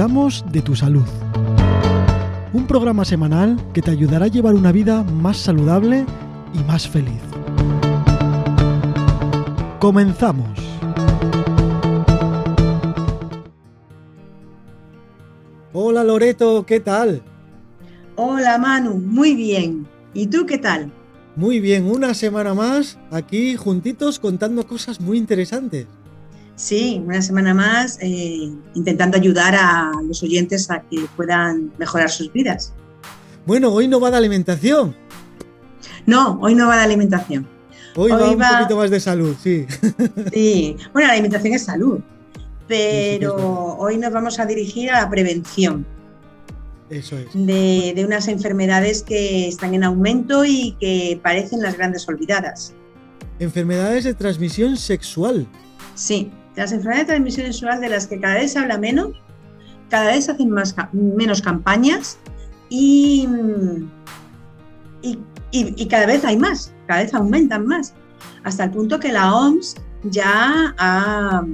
cuidamos de tu salud. Un programa semanal que te ayudará a llevar una vida más saludable y más feliz. Comenzamos. Hola Loreto, ¿qué tal? Hola Manu, muy bien. ¿Y tú qué tal? Muy bien, una semana más aquí juntitos contando cosas muy interesantes. Sí, una semana más eh, intentando ayudar a los oyentes a que puedan mejorar sus vidas. Bueno, hoy no va de alimentación. No, hoy no va de alimentación. Hoy, va un poquito más de salud, sí. Sí, bueno, la alimentación es salud, pero hoy nos vamos a dirigir a la prevención. Eso es. De, de unas enfermedades que están en aumento y que parecen las grandes olvidadas. Enfermedades de transmisión sexual. Sí, las enfermedades de transmisión sexual de las que cada vez se habla menos, cada vez se hacen más, menos campañas y, y, cada vez hay más, cada vez aumentan más, hasta el punto que la OMS ya ha,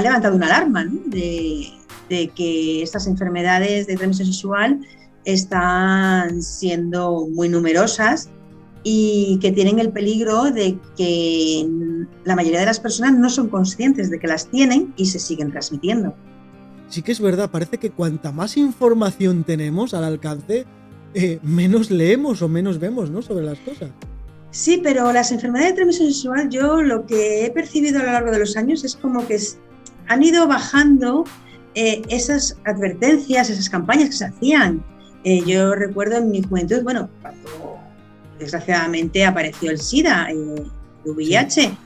levantado una alarma de, de que estas enfermedades de transmisión sexual están siendo muy numerosas y que tienen el peligro de que la mayoría de las personas no son conscientes de que las tienen y se siguen transmitiendo. Sí que es verdad, parece que cuanta más información tenemos al alcance, eh, menos leemos o menos vemos ¿no? sobre las cosas. Sí, pero las enfermedades de transmisión sexual, yo lo que he percibido a lo largo de los años es como que han ido bajando eh, esas advertencias, esas campañas que se hacían. Eh, yo recuerdo en mi juventud, bueno, cuando desgraciadamente apareció el SIDA, el VIH,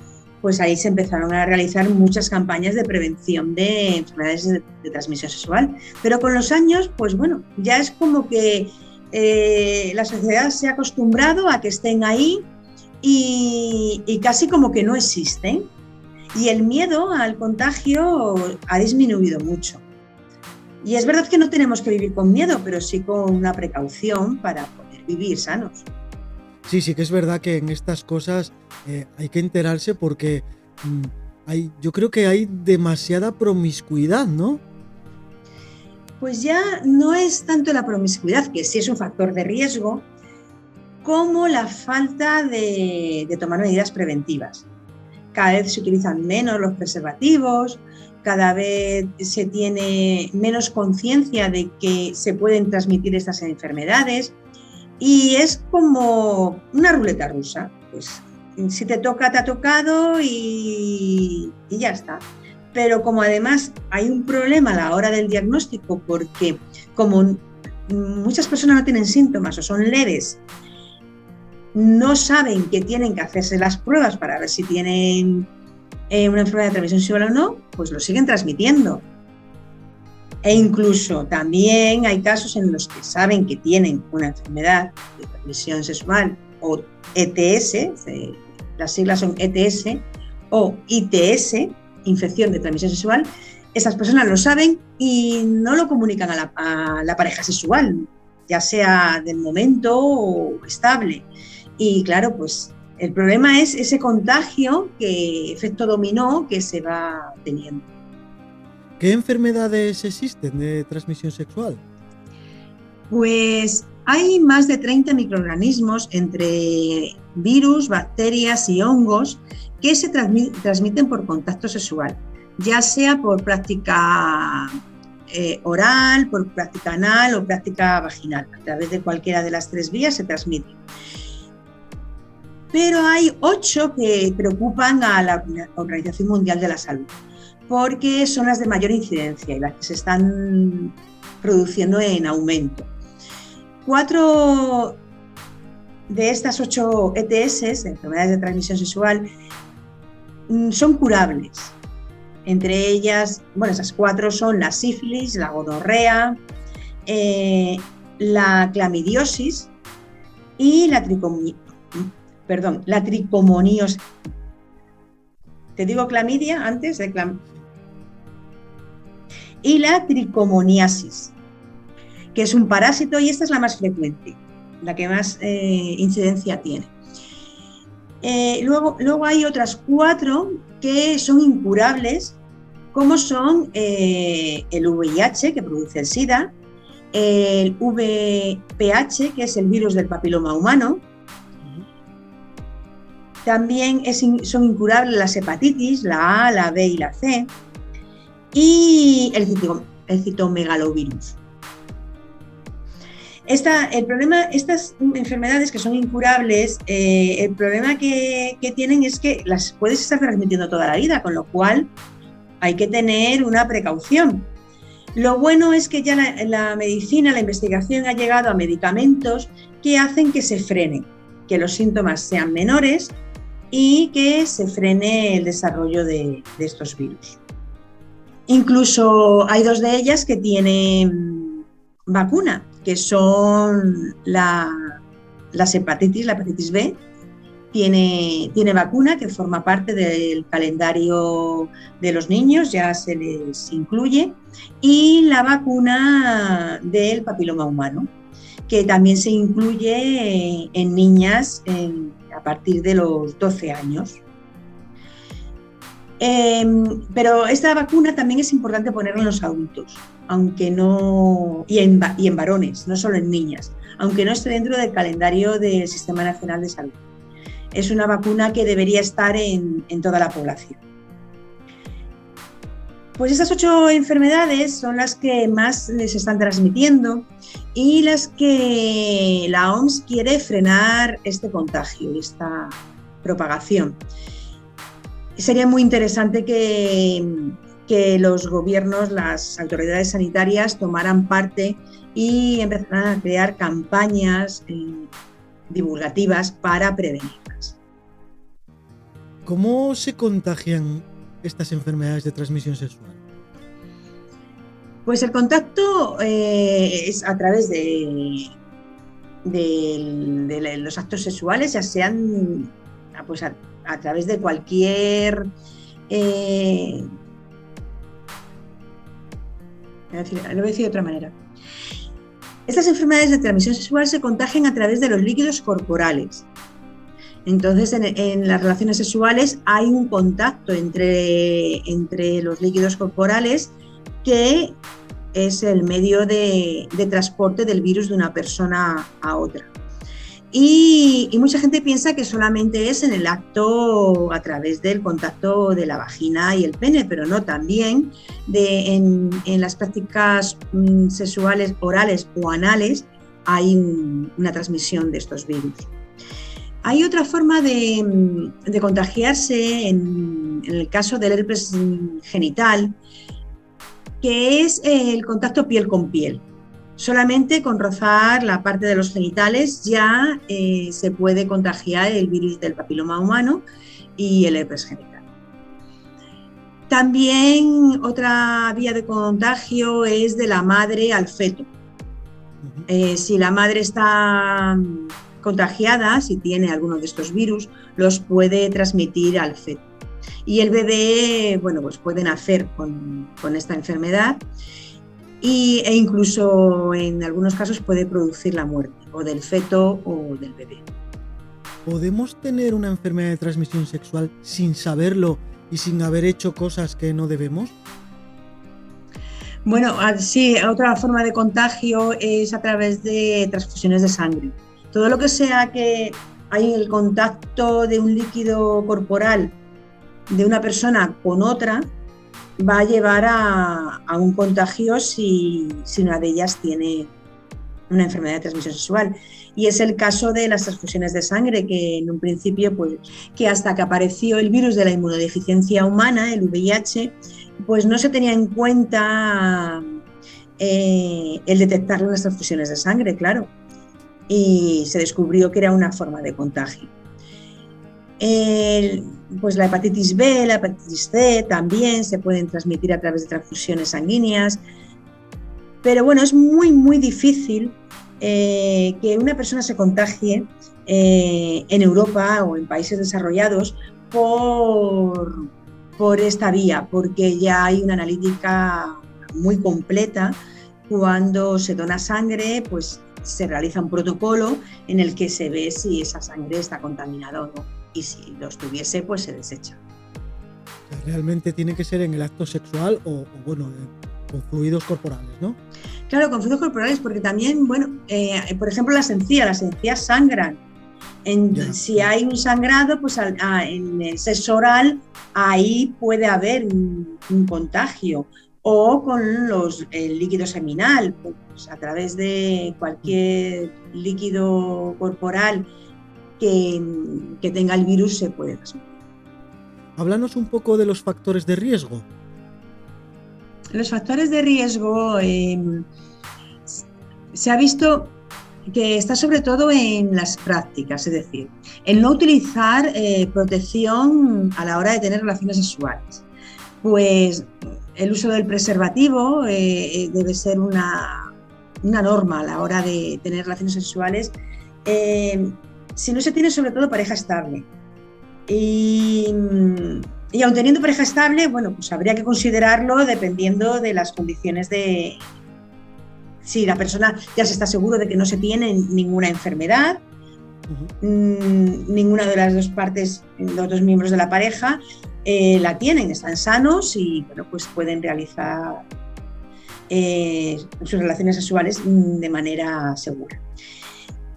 pues ahí se empezaron a realizar muchas campañas de prevención de enfermedades de, transmisión sexual. Pero con los años, pues bueno, ya es como que eh, la sociedad se ha acostumbrado a que estén ahí y, y casi como que no existen. Y el miedo al contagio ha disminuido mucho. Y es verdad que no tenemos que vivir con miedo, pero sí con una precaución para poder vivir sanos. Sí, sí que es verdad que en estas cosas eh, hay que enterarse porque mm, hay, yo creo que hay demasiada promiscuidad, ¿no? Pues ya no es tanto la promiscuidad, que sí es un factor de riesgo, como la falta de, de tomar medidas preventivas. Cada vez se utilizan menos los preservativos, cada vez se tiene menos conciencia de que se pueden transmitir estas enfermedades y es como una ruleta rusa. Pues si te toca, te ha tocado y, ya está. Pero como además hay un problema a la hora del diagnóstico, porque como muchas personas no tienen síntomas o son leves, no saben que tienen que hacerse las pruebas para ver si tienen eh, una enfermedad de transmisión sexual o no, pues lo siguen transmitiendo. E incluso también hay casos en los que saben que tienen una enfermedad de transmisión sexual o ETS, las siglas son ETS o ITS, infección de transmisión sexual, esas personas lo saben y no lo comunican a la, pareja sexual, ya sea del momento o estable. Y claro, pues el problema es ese contagio que efecto dominó que se va teniendo. ¿Qué enfermedades existen de transmisión sexual? Pues hay más de 30 microorganismos entre virus, bacterias y hongos que se transmiten por contacto sexual, ya sea por práctica eh, oral, por práctica anal o práctica vaginal. A través de cualquiera de las tres vías se transmiten. Pero hay ocho que preocupan a la Organización Mundial de la Salud porque son las de mayor incidencia y las que se están produciendo en aumento. Cuatro de estas ocho ETS, enfermedades de transmisión sexual, mm, son curables. Entre ellas, bueno, esas cuatro son la sífilis, la gonorrea, eh, la clamidiosis y la, perdón, la tricomoniosis. Te digo clamidia antes de clamidia y la tricomoniasis, que es un parásito y esta es la más frecuente, la que más eh, incidencia tiene. Eh, luego, luego hay otras cuatro que son incurables como son eh, el VIH, que produce el SIDA, el VPH, que es el virus del papiloma humano. También son incurables las hepatitis, la A, la B y la C. Y el, citomegalovirus. Esta, el problema, estas enfermedades que son incurables, eh, el problema que, tienen es que las puedes estar transmitiendo toda la vida, con lo cual hay que tener una precaución. Lo bueno es que ya la, medicina, la investigación ha llegado a medicamentos que hacen que se frenen, que los síntomas sean menores y que se frene el desarrollo de, de estos virus. Incluso hay dos de ellas que tienen vacuna, que son la, las hepatitis, la hepatitis B, tiene, tiene, vacuna que forma parte del calendario de los niños, ya se les incluye, y la vacuna del papiloma humano, que también se incluye en niñas a partir de los 12 años. Em, pero esta vacuna también es importante ponerla en los adultos, aunque no, y en, y varones, no solo en niñas, aunque no esté dentro del calendario del Sistema Nacional de Salud. Es una vacuna que debería estar en, toda la población. Pues estas ocho enfermedades son las que más se están transmitiendo y las que la OMS quiere frenar este contagio, esta propagación sería muy interesante que, los gobiernos, las autoridades sanitarias tomaran parte y empezaran a crear campañas eh, divulgativas para prevenirlas. ¿Cómo se contagian estas enfermedades de transmisión sexual? Pues el contacto eh, es a través de, de, los actos sexuales, ya sean pues, a través de cualquier... Eh, lo voy a decir de otra manera. Estas enfermedades de transmisión sexual se contagian a través de los líquidos corporales. Entonces, en, las relaciones sexuales hay un contacto entre, entre, los líquidos corporales que es el medio de transporte del virus de una persona a otra. Y, mucha gente piensa que solamente es en el acto a través del contacto de la vagina y el pene, pero no, también en, las prácticas mm, sexuales orales o anales hay una transmisión de estos virus. Hay otra forma de, mm, contagiarse en, en, el caso del herpes genital, que es el contacto piel con piel. Solamente con rozar la parte de los genitales ya eh, se puede contagiar el virus del papiloma humano y el herpes genital. También otra vía de contagio es de la madre al feto. Eh, si la madre está contagiada, si tiene alguno de estos virus, los puede transmitir al feto. Y el bebé, bueno, pues puede nacer con, con esta enfermedad e incluso en algunos casos puede producir la muerte o del feto o del bebé. ¿Podemos tener una enfermedad de transmisión sexual sin saberlo y sin haber hecho cosas que no debemos? Bueno, sí, otra forma de contagio es a través de transfusiones de sangre. Todo lo que sea que hay el contacto de un líquido corporal de una persona con otra, va a llevar a, un contagio si, una de ellas tiene una enfermedad de transmisión sexual. Y es el caso de las transfusiones de sangre, que en un principio, pues, que hasta que apareció el virus de la inmunodeficiencia humana, el VIH, pues no se tenía en cuenta eh, el detectar las transfusiones de sangre, claro. Y se descubrió que era una forma de contagio pues la hepatitis B, la hepatitis C también se pueden transmitir a través de transfusiones sanguíneas. Pero bueno, es muy, muy difícil eh, que una persona se contagie eh, en Europa o en países desarrollados por, por esta vía, porque ya hay una analítica muy completa. Cuando se dona sangre, pues se realiza un protocolo en el que se ve si esa sangre está contaminada o no y si los tuviese, pues se desecha. realmente tiene que ser en el acto sexual o, bueno, eh, con fluidos corporales, ¿no? Claro, con fluidos corporales, porque también, bueno, eh, por ejemplo, las encías, las encías sangran. si hay un sangrado, pues en el sexo oral, ahí puede haber un, contagio. O con los, el líquido seminal, pues a través de cualquier líquido corporal que, que tenga el virus se puede transmitir. Háblanos un poco de los factores de riesgo. Los factores de riesgo em, se ha visto que está sobre todo en las prácticas, es decir, el no utilizar eh, protección a la hora de tener relaciones sexuales. Pues el uso del preservativo eh, eh, debe ser una, una, norma a la hora de tener relaciones sexuales em, si no se tiene sobre todo pareja estable. Y, y aun teniendo pareja estable, bueno, pues habría que considerarlo dependiendo de las condiciones de... Si la persona ya se está seguro de que no se tiene ninguna enfermedad, mm, ninguna de las dos partes, los dos miembros de la pareja, eh, la tienen, están sanos y bueno, pues pueden realizar eh, sus relaciones sexuales de manera segura.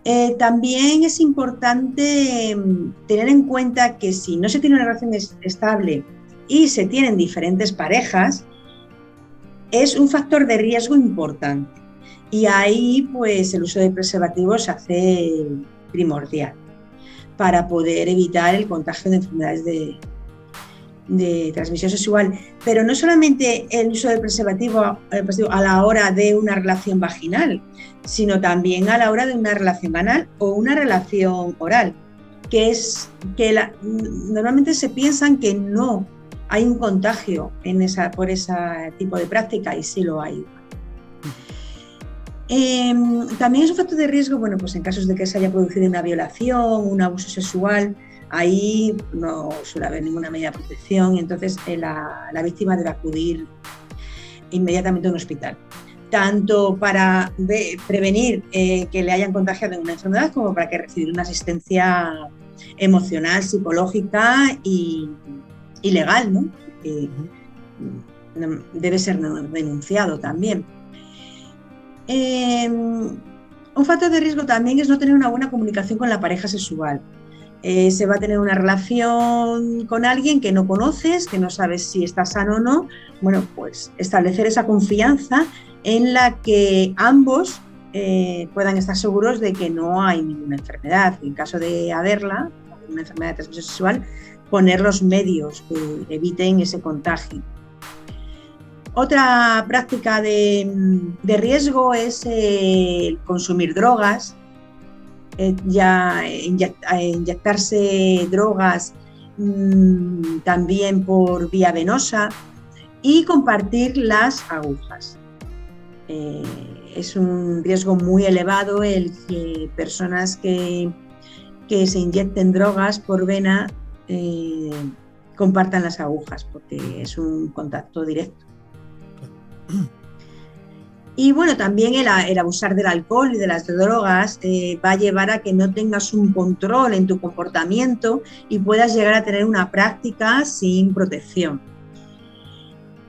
Eh, también es importante mm, tener en cuenta que si no se tiene una relación estable y se tienen diferentes parejas, es un factor de riesgo importante. Y ahí, pues, el uso de preservativos se hace primordial para poder evitar el contagio de enfermedades de, de transmisión sexual, pero no solamente el uso del preservativo a la hora de una relación vaginal, sino también a la hora de una relación anal o una relación oral, que es que normalmente se piensan que no hay un contagio en esa, por ese tipo de práctica y sí lo hay. Em, también es un factor de riesgo, bueno, pues en casos de que se haya producido una violación, un abuso sexual, ahí no suele haber ninguna medida de protección y entonces eh, la, víctima debe acudir inmediatamente a un hospital, tanto para prevenir eh, que le hayan contagiado en una enfermedad como para que recibir una asistencia emocional, psicológica y, legal, ¿no? debe ser denunciado también. Em, un factor de riesgo también es no tener una buena comunicación con la pareja sexual. Eh, se va a tener una relación con alguien que no conoces, que no sabes si está sano o no, bueno, pues establecer esa confianza en la que ambos eh, puedan estar seguros de que no hay ninguna enfermedad. En caso de haberla, una enfermedad de transmisión sexual, poner los medios que eviten ese contagio. Otra práctica de, riesgo es el consumir drogas, eh, ya inyectarse drogas mm, también por vía venosa y compartir las agujas. Eh, es un riesgo muy elevado el que personas que, que se inyecten drogas por vena eh, compartan las agujas, porque es un contacto directo. Y bueno, también el, abusar del alcohol y de las drogas eh, va a llevar a que no tengas un control en tu comportamiento y puedas llegar a tener una práctica sin protección.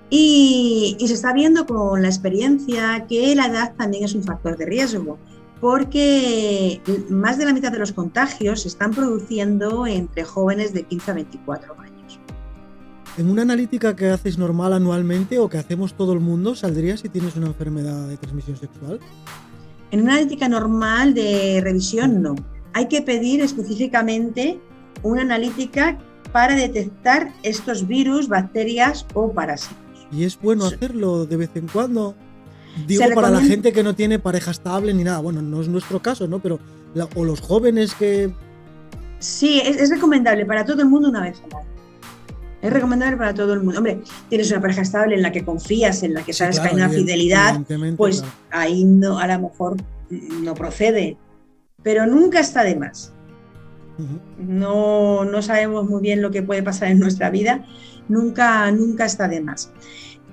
Y, se está viendo con la experiencia que la edad también es un factor de riesgo, porque más de la mitad de los contagios se están produciendo entre jóvenes de 15 a 24 años. En una analítica que haces normal anualmente o que hacemos todo el mundo, ¿saldría si tienes una enfermedad de transmisión sexual? En una analítica normal de revisión no. Hay que pedir específicamente una analítica para detectar estos virus, bacterias o parásitos. ¿Y es bueno hacerlo de vez en cuando? Digo para la gente que no tiene pareja estable ni nada. Bueno, no es nuestro caso, ¿no? Pero o los jóvenes que... Sí, es, es recomendable para todo el mundo una vez al año. Es recomendable para todo el mundo. Hombre, tienes una pareja estable en la que confías, en la que sabes que hay una fidelidad, pues ahí no, a lo mejor no procede. Pero nunca está de más. no, no sabemos muy bien lo que puede pasar en nuestra vida. Nunca, nunca está de más.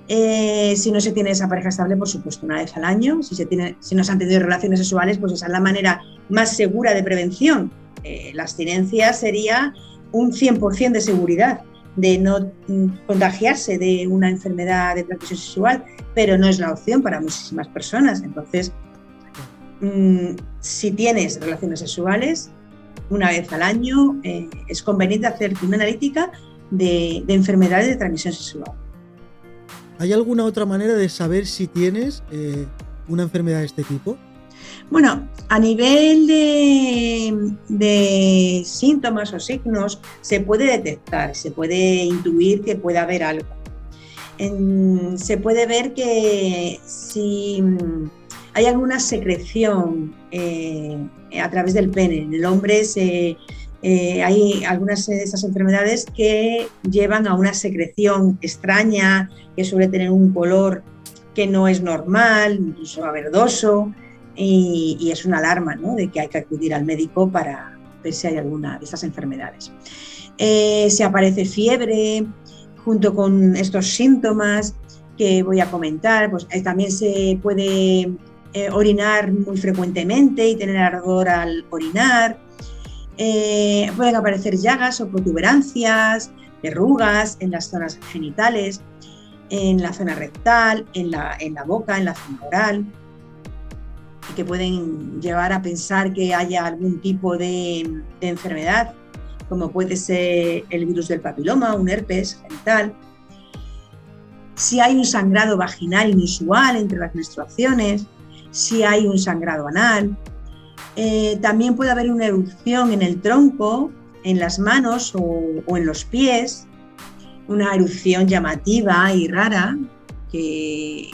Eh, si no se tiene esa pareja estable, por supuesto, una vez al año. Si, se tiene, si no se han tenido relaciones sexuales, pues esa es la manera más segura de prevención. Eh, la abstinencia sería un 100% de seguridad de no mm, contagiarse de una enfermedad de transmisión sexual, pero no es la opción para muchísimas personas. Entonces, mm, si tienes relaciones sexuales, una vez al año eh, es conveniente hacerte una analítica de, enfermedades de transmisión sexual. ¿Hay alguna otra manera de saber si tienes eh, una enfermedad de este tipo? Bueno, a nivel de, síntomas o signos se puede detectar, se puede intuir que puede haber algo. se puede ver que si hay alguna secreción eh, a través del pene, en el hombre eh, hay algunas de esas enfermedades que llevan a una secreción extraña, que suele tener un color que no es normal, incluso verdoso y, es una alarma ¿no? de que hay que acudir al médico para ver si hay alguna de estas enfermedades. Eh, se aparece fiebre junto con estos síntomas que voy a comentar, pues eh, también se puede eh, orinar muy frecuentemente y tener ardor al orinar. pueden aparecer llagas o protuberancias, verrugas en las zonas genitales, en la zona rectal, en la, en la boca, en la zona oral que pueden llevar a pensar que haya algún tipo de, enfermedad, como puede ser el virus del papiloma, un herpes genital. Si hay un sangrado vaginal inusual entre las menstruaciones, si hay un sangrado anal. Eh, también puede haber una erupción en el tronco, en las manos o en los pies, una erupción llamativa y rara, que,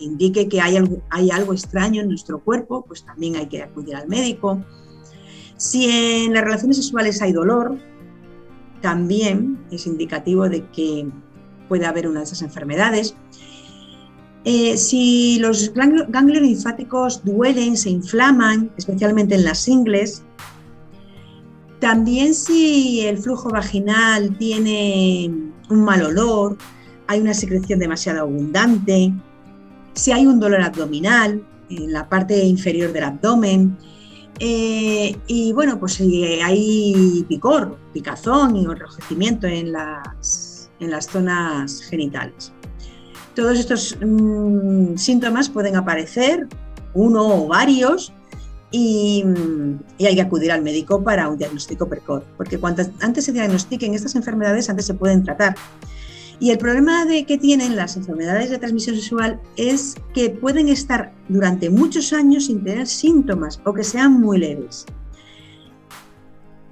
indique que hay algo, extraño en nuestro cuerpo, pues también hay que acudir al médico. Si en las relaciones sexuales hay dolor, también es indicativo de que puede haber una de esas enfermedades. Eh, si los ganglios linfáticos duelen, se inflaman, especialmente en las ingles, también si el flujo vaginal tiene un mal olor, hay una secreción demasiado abundante, si hay un dolor abdominal en la parte inferior del abdomen, eh, y bueno, pues si hay picor, picazón y enrojecimiento en las, en las zonas genitales. Todos estos mm, síntomas pueden aparecer, uno o varios, y, y, hay que acudir al médico para un diagnóstico precoz, porque cuanto antes se diagnostiquen estas enfermedades, antes se pueden tratar. Y el problema de que tienen las enfermedades de transmisión sexual es que pueden estar durante muchos años sin tener síntomas o que sean muy leves.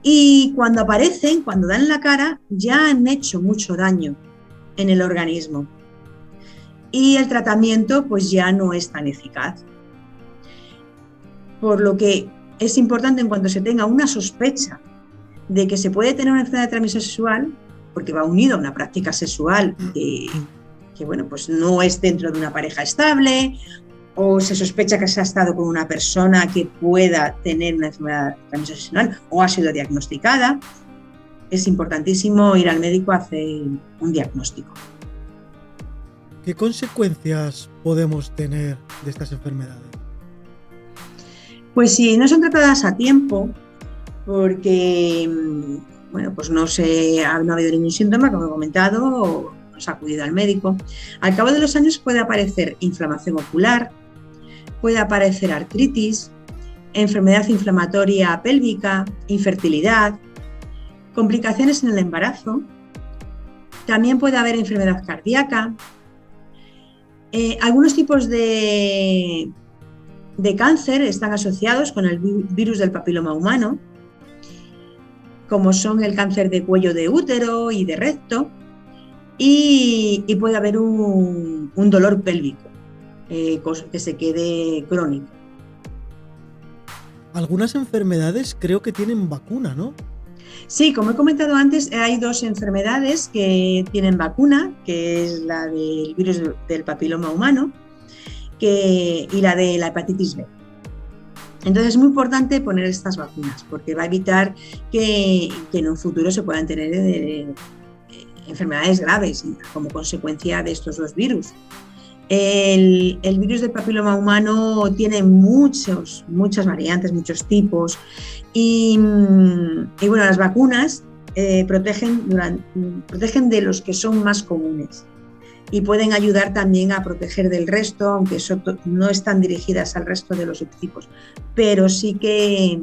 Y cuando aparecen, cuando dan la cara, ya han hecho mucho daño en el organismo. Y el tratamiento pues ya no es tan eficaz. Por lo que es importante en cuanto se tenga una sospecha de que se puede tener una enfermedad de transmisión sexual, porque va unido a una práctica sexual que, bueno, pues no es dentro de una pareja estable o se sospecha que se ha estado con una persona que pueda tener una enfermedad sexual o ha sido diagnosticada, es importantísimo ir al médico a hacer un diagnóstico. ¿Qué consecuencias podemos tener de estas enfermedades? Pues si no son tratadas a tiempo, porque bueno, pues no, se, ha, no ha habido ningún síntoma, como he comentado, no se ha acudido al médico. Al cabo de los años puede aparecer inflamación ocular, puede aparecer artritis, enfermedad inflamatoria pélvica, infertilidad, complicaciones en el embarazo, también puede haber enfermedad cardíaca, eh, algunos tipos de, de cáncer están asociados con el virus del papiloma humano, como son el cáncer de cuello de útero y de recto, y, puede haber un, dolor pélvico eh, que se quede crónico. Algunas enfermedades creo que tienen vacuna, ¿no? Sí, como he comentado antes, hay dos enfermedades que tienen vacuna, que es la del virus del papiloma humano y la de la hepatitis B. Entonces es muy importante poner estas vacunas porque va a evitar que, en un futuro se puedan tener eh, enfermedades graves como consecuencia de estos dos virus. El, virus del papiloma humano tiene muchos, muchas variantes, muchos tipos y, bueno, las vacunas eh, protegen, de los que son más comunes y pueden ayudar también a proteger del resto, aunque no están dirigidas al resto de los subtipos, pero sí que,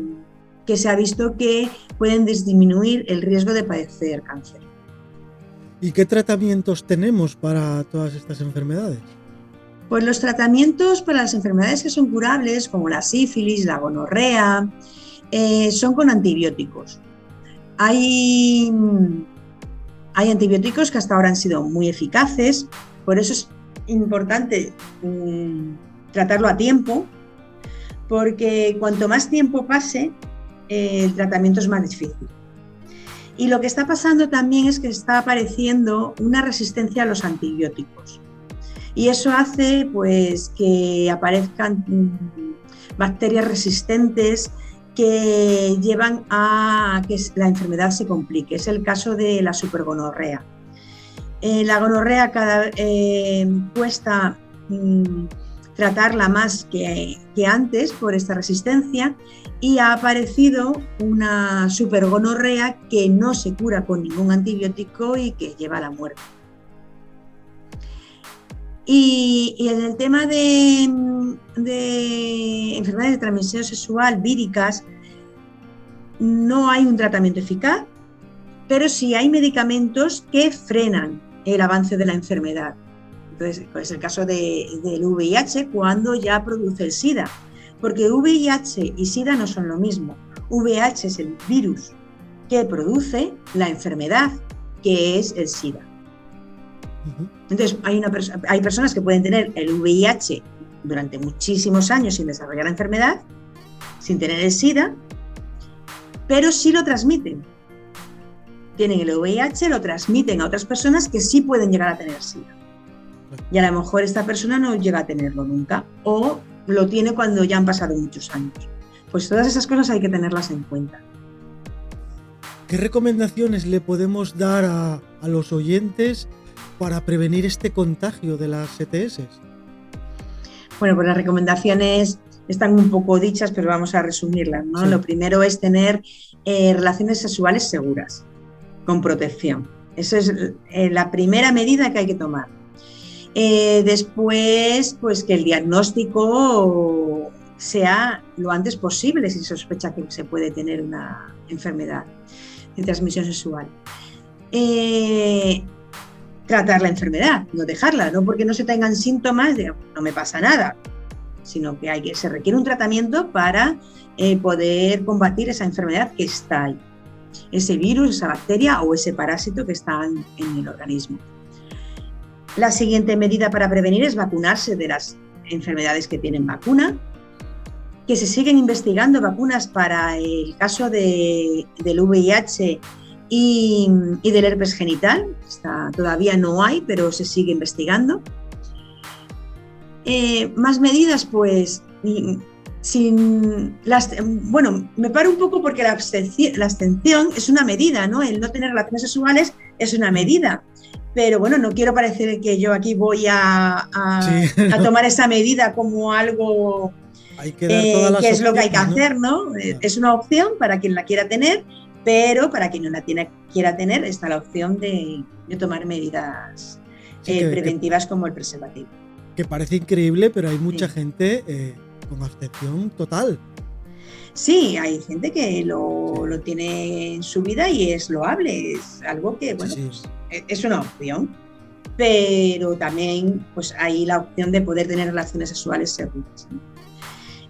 que se ha visto que pueden disminuir el riesgo de padecer cáncer. ¿Y qué tratamientos tenemos para todas estas enfermedades? Pues los tratamientos para las enfermedades que son curables, como la sífilis, la gonorrea, eh, son con antibióticos. Hay, hay antibióticos que hasta ahora han sido muy eficaces, por eso es importante mm, tratarlo a tiempo, porque cuanto más tiempo pase, eh, el tratamiento es más difícil. Y lo que está pasando también es que está apareciendo una resistencia a los antibióticos. Y eso hace pues, que aparezcan mm, bacterias resistentes que llevan a que la enfermedad se complique. Es el caso de la supergonorrea. Eh, la gonorrea cada, eh, cuesta mm, tratarla más que, que, antes por esta resistencia y ha aparecido una supergonorrea que no se cura con ningún antibiótico y que lleva a la muerte. Y, en el tema de, enfermedades de transmisión sexual víricas, no hay un tratamiento eficaz, pero sí hay medicamentos que frenan el avance de la enfermedad. Entonces, es el caso del VIH cuando ya produce el SIDA, porque VIH y SIDA no son lo mismo. VIH es el virus que produce la enfermedad, que es el SIDA. Entonces, hay, personas que pueden tener el VIH durante muchísimos años sin desarrollar la enfermedad, sin tener el SIDA, pero sí lo transmiten. Tienen el VIH, lo transmiten a otras personas que sí pueden llegar a tener SIDA. Y a lo mejor esta persona no llega a tenerlo nunca o lo tiene cuando ya han pasado muchos años. Pues todas esas cosas hay que tenerlas en cuenta. ¿Qué recomendaciones le podemos dar a los oyentes para prevenir este contagio de las ETS? Bueno, pues las recomendaciones están un poco dichas, pero vamos a resumirlas. ¿no? Lo primero es tener eh, relaciones sexuales seguras, con protección. Esa es eh, la primera medida que hay que tomar. Eh, después, pues que el diagnóstico sea lo antes posible si sospecha que se puede tener una enfermedad de transmisión sexual tratar la enfermedad, no dejarla, no porque no se tengan síntomas de no me pasa nada, sino que, hay que se requiere un tratamiento para eh, poder combatir esa enfermedad que está ahí, ese virus, esa bacteria o ese parásito que está en, el organismo. La siguiente medida para prevenir es vacunarse de las enfermedades que tienen vacuna, que se siguen investigando vacunas para el caso de, del VIH y, del herpes genital. Está, todavía no hay, pero se sigue investigando. Eh, más medidas, pues, sin las, bueno, me paro un poco porque la abstención, la abstención es una medida, ¿no? El no tener relaciones sexuales es una medida. Pero bueno, no quiero parecer que yo aquí voy a, a, tomar esa medida como algo que, eh, que es lo que hay que hacer, ¿no? Es una opción para quien la quiera tener, pero para quien no la tiene, quiera tener está la opción de, tomar medidas eh, preventivas como el preservativo. Que parece increíble, pero hay mucha gente eh, con abstención total. Sí, hay gente que lo, tiene en su vida y es loable, es algo que, bueno, pues, e, es una opción, pero también pues hay la opción de poder tener relaciones sexuales seguras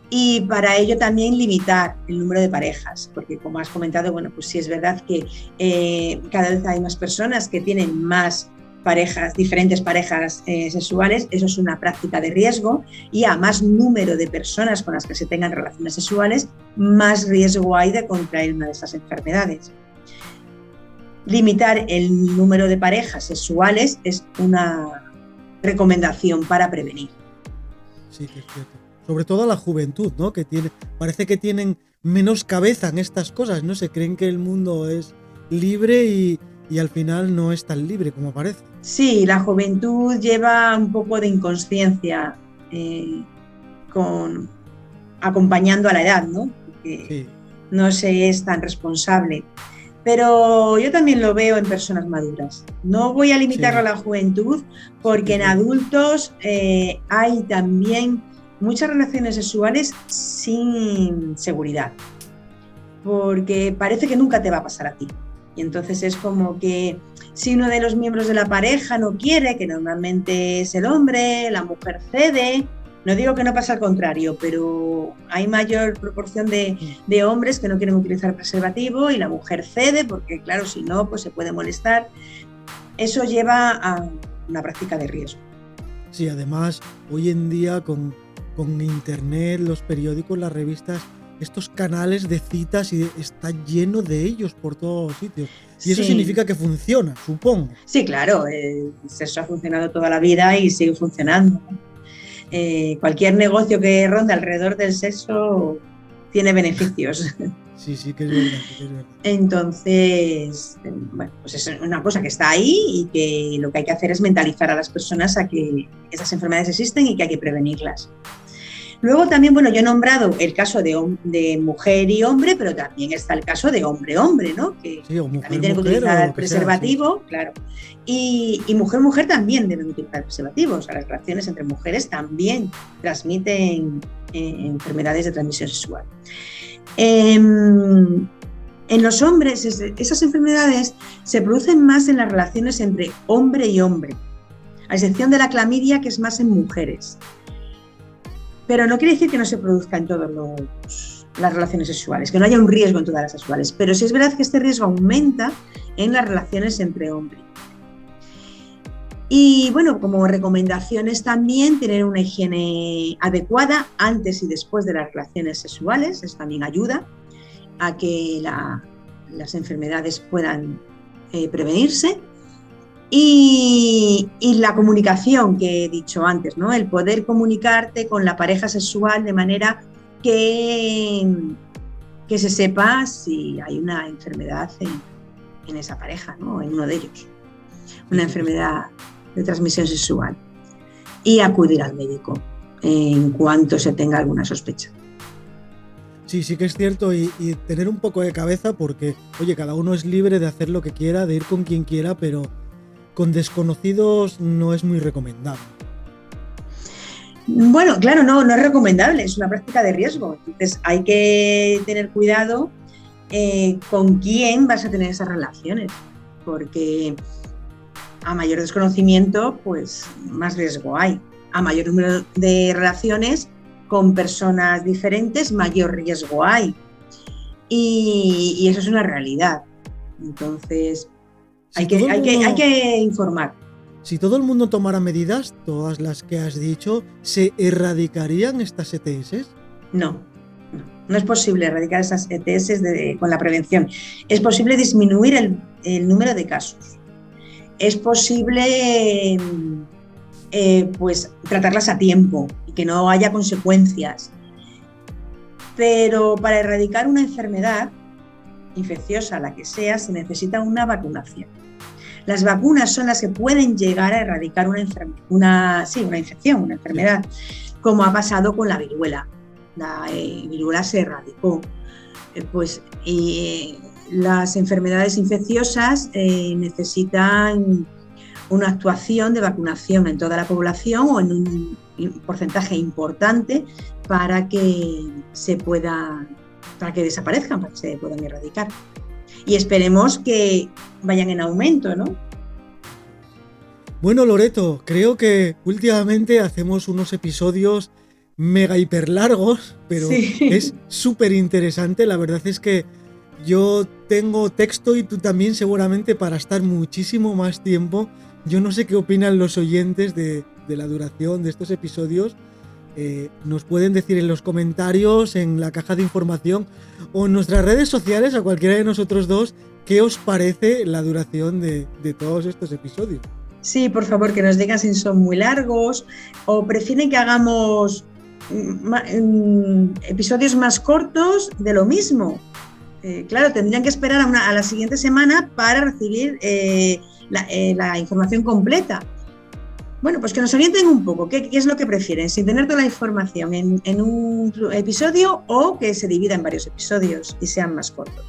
y para ello también limitar el número de parejas, porque como has comentado, bueno, pues sí es verdad que eh, cada vez hay más personas que tienen más parejas, diferentes parejas eh, sexuales, eso es una práctica de riesgo y a más número de personas con las que se tengan relaciones sexuales, más riesgo hay de contraer una de esas enfermedades. Limitar el número de parejas sexuales es una recomendación para prevenir. Sí, es cierto sobre todo a la juventud, ¿no? Que tiene, parece que tienen menos cabeza en estas cosas, ¿no? Se creen que el mundo es libre y, al final no es tan libre como parece. Sí, la juventud lleva un poco de inconsciencia eh, con, acompañando a la edad, ¿no? Porque no se es tan responsable. pero yo también lo veo en personas maduras. No voy a limitarlo a la juventud porque en adultos eh, hay también muchas relaciones sexuales sin seguridad, porque parece que nunca te va a pasar a ti. Y entonces es como que si uno de los miembros de la pareja no quiere, que normalmente es el hombre, la mujer cede, no digo que no pasa al contrario, pero hay mayor proporción de, de, hombres que no quieren utilizar preservativo y la mujer cede porque, claro, si no, pues se puede molestar. Eso lleva a una práctica de riesgo. Sí, además, hoy en día con con internet, los periódicos, las revistas, estos canales de citas y está lleno de ellos por todos sitios. Y eso significa que funciona, supongo. Sí, claro, el sexo ha funcionado toda la vida y sigue funcionando. Eh, cualquier negocio que ronda alrededor del sexo tiene beneficios. Sí, sí, que es verdad. Que es verdad. Entonces, bueno, pues es una cosa que está ahí y que lo que hay que hacer es mentalizar a las personas a que esas enfermedades existen y que hay que prevenirlas. Luego también, bueno, yo he nombrado el caso de, de mujer y hombre, pero también está el caso de hombre-hombre, ¿no? Que también tiene que utilizar preservativo, claro. Y mujer-mujer también deben utilizar preservativos. O sea, las relaciones entre mujeres también transmiten eh, enfermedades de transmisión sexual. Em, en los hombres, esas enfermedades se producen más en las relaciones entre hombre y hombre, a excepción de la clamidia, que es más en mujeres. Pero no quiere decir que no se produzca en todas las relaciones sexuales, que no haya un riesgo en todas las sexuales, pero sí es verdad que este riesgo aumenta en las relaciones entre hombres. Y bueno, como recomendaciones también tener una higiene adecuada antes y después de las relaciones sexuales, eso también ayuda a que las enfermedades puedan eh, prevenirse. Y, la comunicación que he dicho antes, ¿no? El poder comunicarte con la pareja sexual de manera que, que se sepa si hay una enfermedad en, esa pareja, ¿no? En uno de ellos. Una enfermedad de transmisión sexual. Y acudir al médico en cuanto se tenga alguna sospecha. Sí, sí que es cierto y, y, tener un poco de cabeza porque, oye, cada uno es libre de hacer lo que quiera, de ir con quien quiera, pero con desconocidos no es muy recomendable. Bueno, claro, no, no es recomendable, es una práctica de riesgo. Entonces hay que tener cuidado eh, con quién vas a tener esas relaciones, porque a mayor desconocimiento, pues más riesgo hay. A mayor número de relaciones con personas diferentes, mayor riesgo hay. Y, y eso es una realidad. Entonces, hay, que, hay, que, informar. Si todo el mundo tomara medidas, todas las que has dicho, ¿se erradicarían estas ETS? No, no, es posible erradicar esas ETS con la prevención. Es posible disminuir el, número de casos. Es posible eh, pues, tratarlas a tiempo y que no haya consecuencias. Pero para erradicar una enfermedad infecciosa, la que sea, se necesita una vacunación. Las vacunas son las que pueden llegar a erradicar una, una, una infección, una enfermedad, como ha pasado con la viruela. La eh, viruela se erradicó. Eh, pues eh, las enfermedades infecciosas necesitan una actuación de vacunación en toda la población o en un porcentaje importante para que se pueda para que desaparezcan, para que se puedan erradicar. Y esperemos que vayan en aumento, ¿no? Bueno, Loreto, creo que últimamente hacemos unos episodios mega hiper largos, pero es súper interesante. La verdad es que yo tengo texto y tú también seguramente para estar muchísimo más tiempo. Yo no sé qué opinan los oyentes de, de la duración de estos episodios, eh, nos pueden decir en los comentarios, en la caja de información o en nuestras redes sociales a cualquiera de nosotros dos qué os parece la duración de, todos estos episodios. Sí, por favor, que nos digan si son muy largos o prefieren que hagamos mm, mm, episodios más cortos de lo mismo. Eh, claro, tendrían que esperar a, la siguiente semana para recibir eh, la información completa. Bueno, pues que nos orienten un poco. ¿Qué, es lo que prefieren? ¿Sin tener toda la información en, un episodio o que se divida en varios episodios y sean más cortos?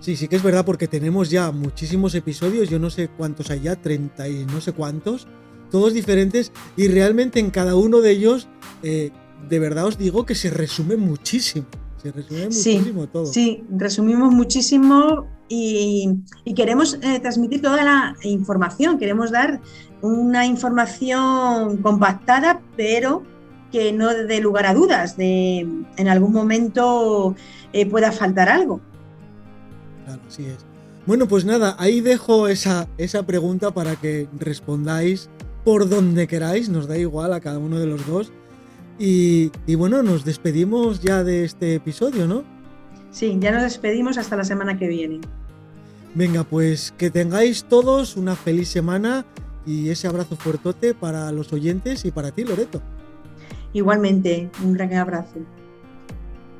Sí, sí que es verdad porque tenemos ya muchísimos episodios, yo no sé cuántos hay ya, 30 y no sé cuántos, todos diferentes y realmente en cada uno de ellos, eh, de verdad os digo que se resume muchísimo. Se resume muchísimo todo. Sí, resumimos muchísimo y, queremos eh, transmitir toda la información, queremos dar una información compactada, pero que no dé lugar a dudas de en algún momento eh, pueda faltar algo. Claro, así es. Bueno, pues nada, ahí dejo esa, esa pregunta para que respondáis por donde queráis, nos da igual a cada uno de los dos. Y, y, bueno, nos despedimos ya de este episodio, ¿no? Sí, ya nos despedimos hasta la semana que viene. Venga, pues que tengáis todos una feliz semana y ese abrazo fuertote para los oyentes y para ti, Loreto. Igualmente, un gran abrazo.